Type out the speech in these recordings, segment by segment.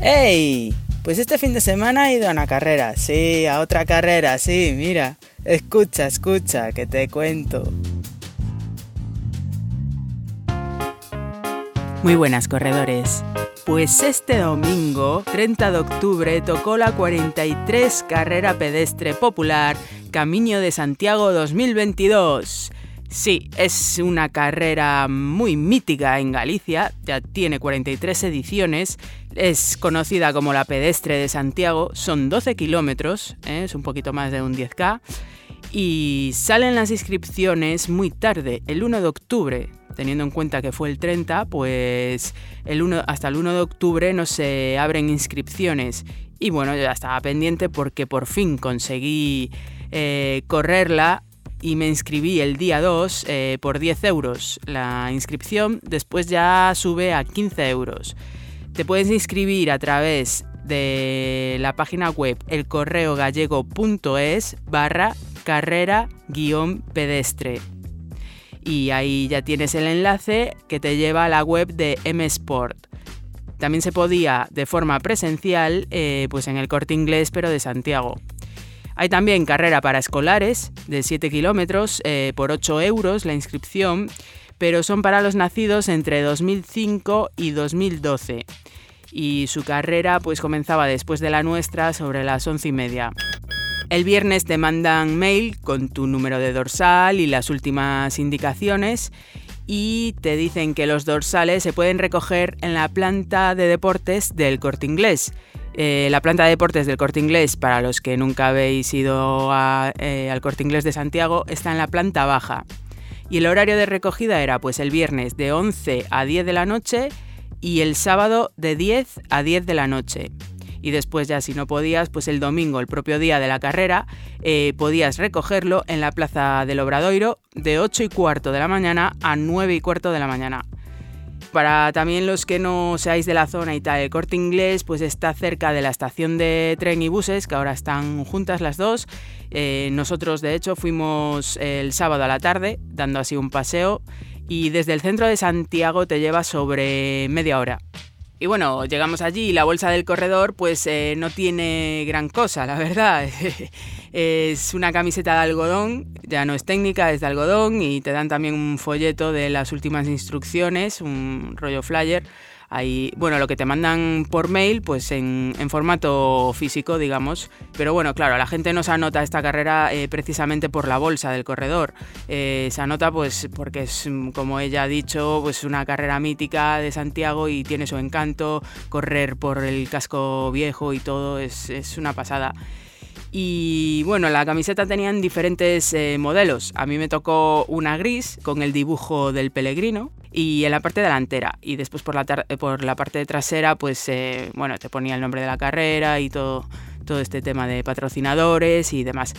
¡Ey! Pues este fin de semana he ido a una carrera, sí, a otra carrera, sí, mira. Escucha, escucha, que te cuento. Muy buenas corredores. Pues este domingo, 30 de octubre, tocó la 43 Carrera Pedestre Popular Camino de Santiago 2022. Sí, es una carrera muy mítica en Galicia, ya tiene 43 ediciones, es conocida como la pedestre de Santiago, son 12 kilómetros, ¿eh? es un poquito más de un 10K, y salen las inscripciones muy tarde, el 1 de octubre, teniendo en cuenta que fue el 30, pues el 1, hasta el 1 de octubre no se abren inscripciones. Y bueno, ya estaba pendiente porque por fin conseguí eh, correrla y me inscribí el día 2 eh, por 10 euros la inscripción, después ya sube a 15 euros. Te puedes inscribir a través de la página web elcorreogallego.es barra carrera guion pedestre. Y ahí ya tienes el enlace que te lleva a la web de M Sport. También se podía de forma presencial eh, pues en el corte inglés pero de Santiago. Hay también carrera para escolares de 7 kilómetros eh, por 8 euros la inscripción, pero son para los nacidos entre 2005 y 2012. Y su carrera pues comenzaba después de la nuestra sobre las 11 y media. El viernes te mandan mail con tu número de dorsal y las últimas indicaciones y te dicen que los dorsales se pueden recoger en la planta de deportes del corte inglés. Eh, la planta de deportes del Corte Inglés, para los que nunca habéis ido eh, al Corte Inglés de Santiago, está en la planta baja. Y el horario de recogida era pues el viernes de 11 a 10 de la noche y el sábado de 10 a 10 de la noche. Y después ya si no podías, pues el domingo, el propio día de la carrera, eh, podías recogerlo en la plaza del Obradoiro de 8 y cuarto de la mañana a 9 y cuarto de la mañana. Para también los que no seáis de la zona y tal, el corte inglés pues está cerca de la estación de tren y buses, que ahora están juntas las dos. Eh, nosotros de hecho fuimos el sábado a la tarde, dando así un paseo, y desde el centro de Santiago te lleva sobre media hora. Y bueno, llegamos allí y la bolsa del corredor pues eh, no tiene gran cosa, la verdad. es una camiseta de algodón, ya no es técnica, es de algodón y te dan también un folleto de las últimas instrucciones, un rollo flyer. Bueno, lo que te mandan por mail, pues en, formato físico, digamos. Pero bueno, claro, la gente no se anota esta carrera eh, precisamente por la bolsa del corredor. Eh, se anota pues porque es, como ella ha dicho, pues una carrera mítica de Santiago y tiene su encanto. Correr por el casco viejo y todo es, es una pasada. Y bueno, la camiseta tenían diferentes eh, modelos. A mí me tocó una gris con el dibujo del peregrino y en la parte delantera. Y después por la, por la parte trasera, pues eh, bueno, te ponía el nombre de la carrera y todo, todo este tema de patrocinadores y demás.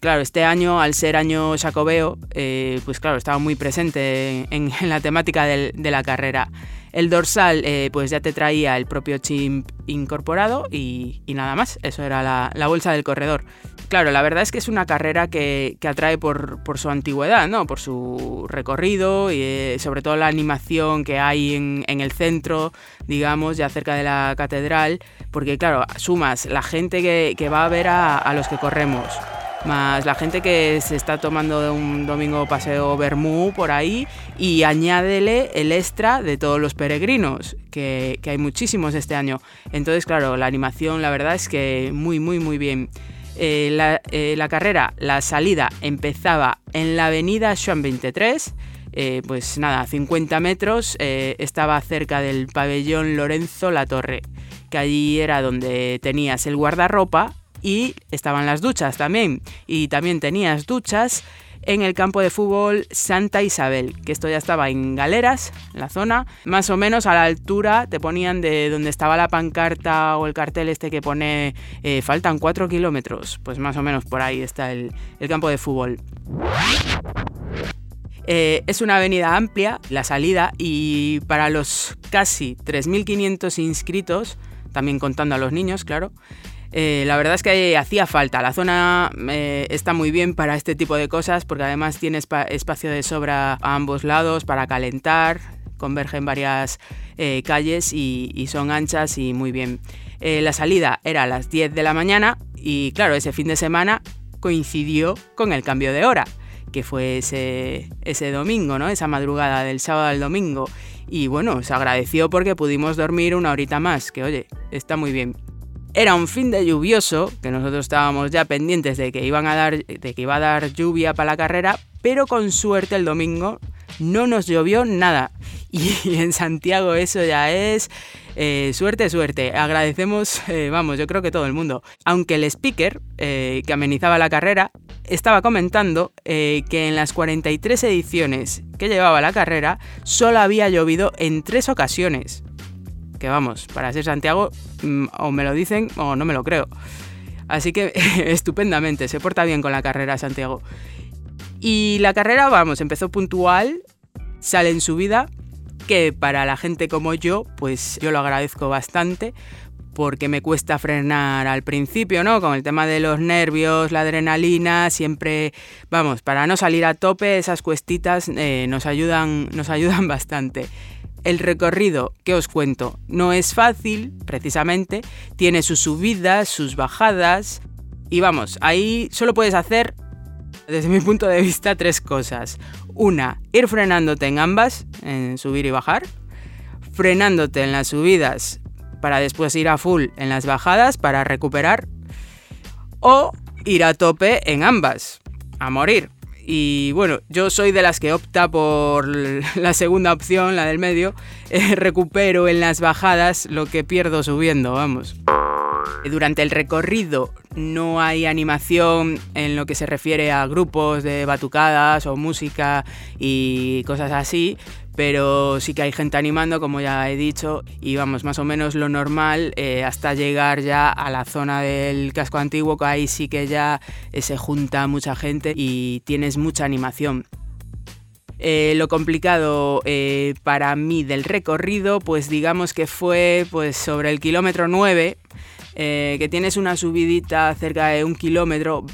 Claro, este año, al ser año jacobeo, eh, pues claro, estaba muy presente en, la temática de la carrera. El dorsal, eh, pues ya te traía el propio chimp incorporado y, nada más. Eso era la, bolsa del corredor. Claro, la verdad es que es una carrera que, atrae por, su antigüedad, ¿no? Por su recorrido y eh, sobre todo la animación que hay en, el centro, digamos, ya cerca de la catedral. Porque claro, sumas la gente que, va a ver a los que corremos más la gente que se está tomando un domingo paseo Bermú por ahí y añádele el extra de todos los peregrinos, que, hay muchísimos este año. Entonces, claro, la animación la verdad es que muy, muy, muy bien. Eh, eh, la, carrera, la salida empezaba en la avenida Juan 23, eh, pues nada, 50 metros, estaba cerca del pabellón Lorenzo La Torre, que allí era donde tenías el guardarropa y estaban las duchas también. Y también tenías duchas en el campo de fútbol Santa Isabel, que esto ya estaba en Galeras, en la zona, más o menos a la altura te ponían de donde estaba la pancarta o el cartel este que pone eh, faltan cuatro kilómetros, pues más o menos por ahí está el, campo de fútbol. Eh, es una avenida amplia, la salida, y para los casi 3.500 inscritos, también contando a los niños, claro, eh, la verdad es que hacía falta. La zona eh, está muy bien para este tipo de cosas porque además tiene espacio de sobra a ambos lados para calentar. convergen varias eh, calles y, son anchas y muy bien. La salida era a las 10 de la mañana y claro, ese fin de semana coincidió con el cambio de hora, que fue ese, ese domingo, ¿no? Esa madrugada del sábado al domingo. Y bueno, se agradeció porque pudimos dormir una horita más, que oye, está muy bien. Era un fin de lluvioso, que nosotros estábamos ya pendientes de que, iban a dar, de que iba a dar lluvia para la carrera, pero con suerte el domingo no nos llovió nada. Y en Santiago eso ya es eh, suerte, suerte. Agradecemos, eh, vamos, yo creo que todo el mundo. Aunque el speaker eh, que amenizaba la carrera estaba comentando que en las 43 ediciones que llevaba la carrera solo había llovido en tres ocasiones. Que vamos, para ser Santiago, mm, o me lo dicen o no me lo creo. Así que estupendamente, se porta bien con la carrera Santiago. Y la carrera, vamos, empezó puntual, sale en subida, que para la gente como yo, pues yo lo agradezco bastante, porque me cuesta frenar al principio, ¿no? Con el tema de los nervios, la adrenalina, siempre, vamos, para no salir a tope, esas cuestitas eh, nos, ayudan, nos ayudan bastante. El recorrido que os cuento no es fácil, precisamente, tiene sus subidas, sus bajadas, y vamos, ahí solo puedes hacer desde mi punto de vista, tres cosas. Una, ir frenándote en ambas, en subir y bajar. Frenándote en las subidas para después ir a full en las bajadas para recuperar. O ir a tope en ambas, a morir. Y bueno, yo soy de las que opta por la segunda opción, la del medio. recupero en las bajadas lo que pierdo subiendo, vamos. Durante el recorrido no hay animación en lo que se refiere a grupos de batucadas o música y cosas así, pero sí que hay gente animando, como ya he dicho, y vamos, más o menos lo normal eh, hasta llegar ya a la zona del casco antiguo, que ahí sí que ya eh, se junta mucha gente y tienes mucha animación. Eh, lo complicado para mí del recorrido, pues digamos que fue pues sobre el kilómetro 9, eh, que tienes una subidita cerca de un kilómetro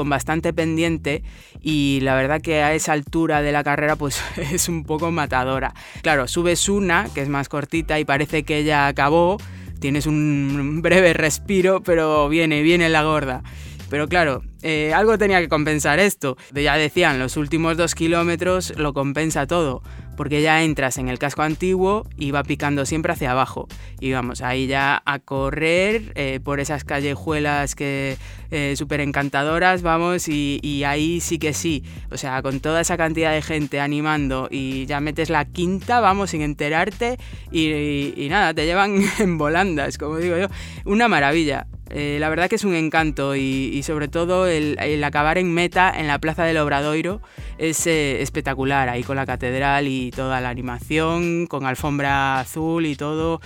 con bastante pendiente y la verdad que a esa altura de la carrera pues es un poco matadora. Claro, subes una que es más cortita y parece que ya acabó, tienes un breve respiro, pero viene, viene la gorda. Pero claro, eh, algo tenía que compensar esto. Ya decían, los últimos dos kilómetros lo compensa todo, porque ya entras en el casco antiguo y va picando siempre hacia abajo. Y vamos, ahí ya a correr eh, por esas callejuelas que eh, súper encantadoras, vamos, y, ahí sí que sí. O sea, con toda esa cantidad de gente animando y ya metes la quinta, vamos, sin enterarte, y, nada, te llevan en volandas, como digo yo. Una maravilla. Eh, la verdad que es un encanto y, sobre todo el, acabar en meta en la Plaza del Obradoiro es eh, espectacular, ahí con la catedral y toda la animación, con alfombra azul y todo.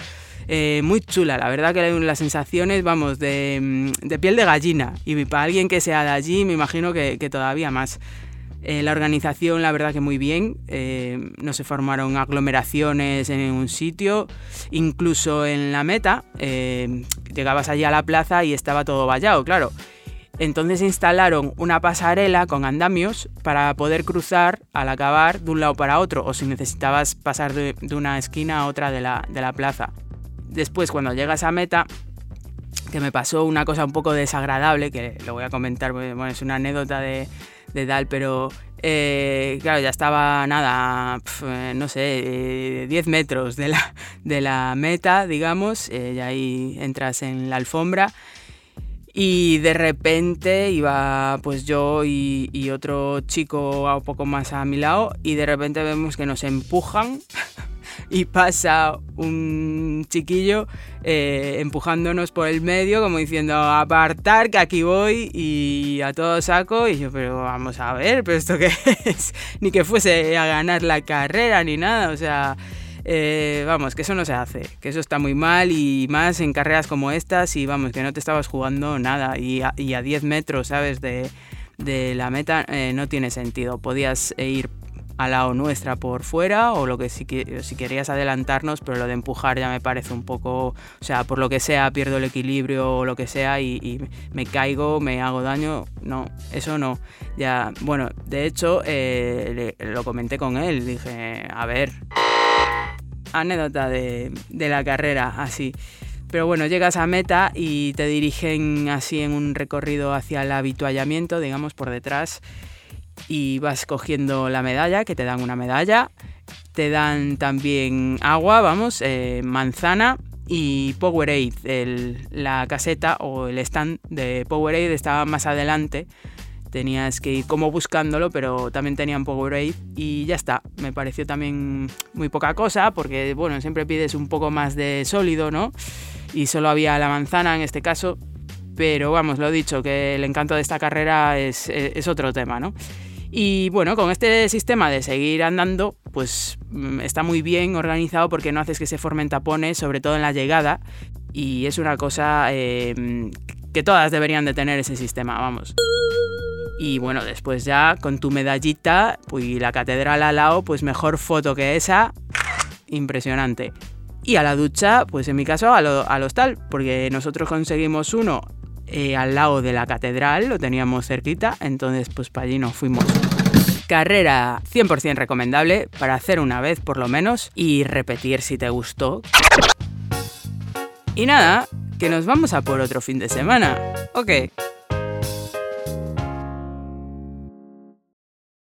Eh, muy chula, la verdad que las sensaciones, vamos, de, mm, piel de gallina. Y para alguien que sea de allí, me imagino que todavía más. Eh, la organización, la verdad que muy bien, eh, no se formaron aglomeraciones en un sitio, incluso en la meta, eh, llegabas allí a la plaza y estaba todo vallado, claro. Entonces instalaron una pasarela con andamios para poder cruzar al acabar de un lado para otro, o si necesitabas pasar de, una esquina a otra de la, de la plaza. Después, cuando llegas a meta, que me pasó una cosa un poco desagradable, que lo voy a comentar, bueno, es una anécdota de, de Dal, pero eh, claro, ya estaba nada, eh, no sé, 10 eh, metros de la, de la meta, digamos, y ahí entras en la alfombra. Y de repente iba pues yo y, y, otro chico un poco más a mi lado y de repente vemos que nos empujan y pasa un chiquillo eh, empujándonos por el medio, como diciendo, apartar, que aquí voy y a todo saco. Y yo, pero vamos a ver, pero esto qué es, ni que fuese a ganar la carrera ni nada, o sea... Eh, vamos, que eso no se hace, que eso está muy mal y más en carreras como estas y vamos, que no te estabas jugando nada y a, 10 metros, ¿sabes? De, la meta eh, no tiene sentido. Podías ir al lado nuestra por fuera o lo que si, si querías adelantarnos, pero lo de empujar ya me parece un poco, o sea, por lo que sea, pierdo el equilibrio o lo que sea y, me caigo, me hago daño, no, eso no. Ya, bueno, de hecho, eh, lo comenté con él, dije, a ver, anécdota de, de la carrera, así. Pero bueno, llegas a meta y te dirigen así en un recorrido hacia el habituallamiento, digamos, por detrás, y vas cogiendo la medalla, que te dan una medalla, te dan también agua, vamos, eh, manzana y Powerade. la caseta o el stand de Powerade estaba más adelante. Tenías que ir como buscándolo, pero también tenían Powerade y ya está. Me pareció también muy poca cosa porque, bueno, siempre pides un poco más de sólido, ¿no? Y solo había la manzana en este caso. Pero vamos, lo dicho, que el encanto de esta carrera es, es otro tema, ¿no? Y bueno, con este sistema de seguir andando, pues mm, está muy bien organizado porque no haces que se formen tapones, sobre todo en la llegada. Y es una cosa em, que todas deberían de tener ese sistema, vamos. Y bueno, después ya con tu medallita pues, y la catedral al lado, pues mejor foto que esa, impresionante. Y a la ducha, pues en mi caso al, al hostal, porque nosotros conseguimos uno eh, al lado de la catedral, lo teníamos cerquita, entonces pues para allí nos fuimos. Carrera 100% recomendable para hacer una vez por lo menos y repetir si te gustó. Y nada, que nos vamos a por otro fin de semana. Ok.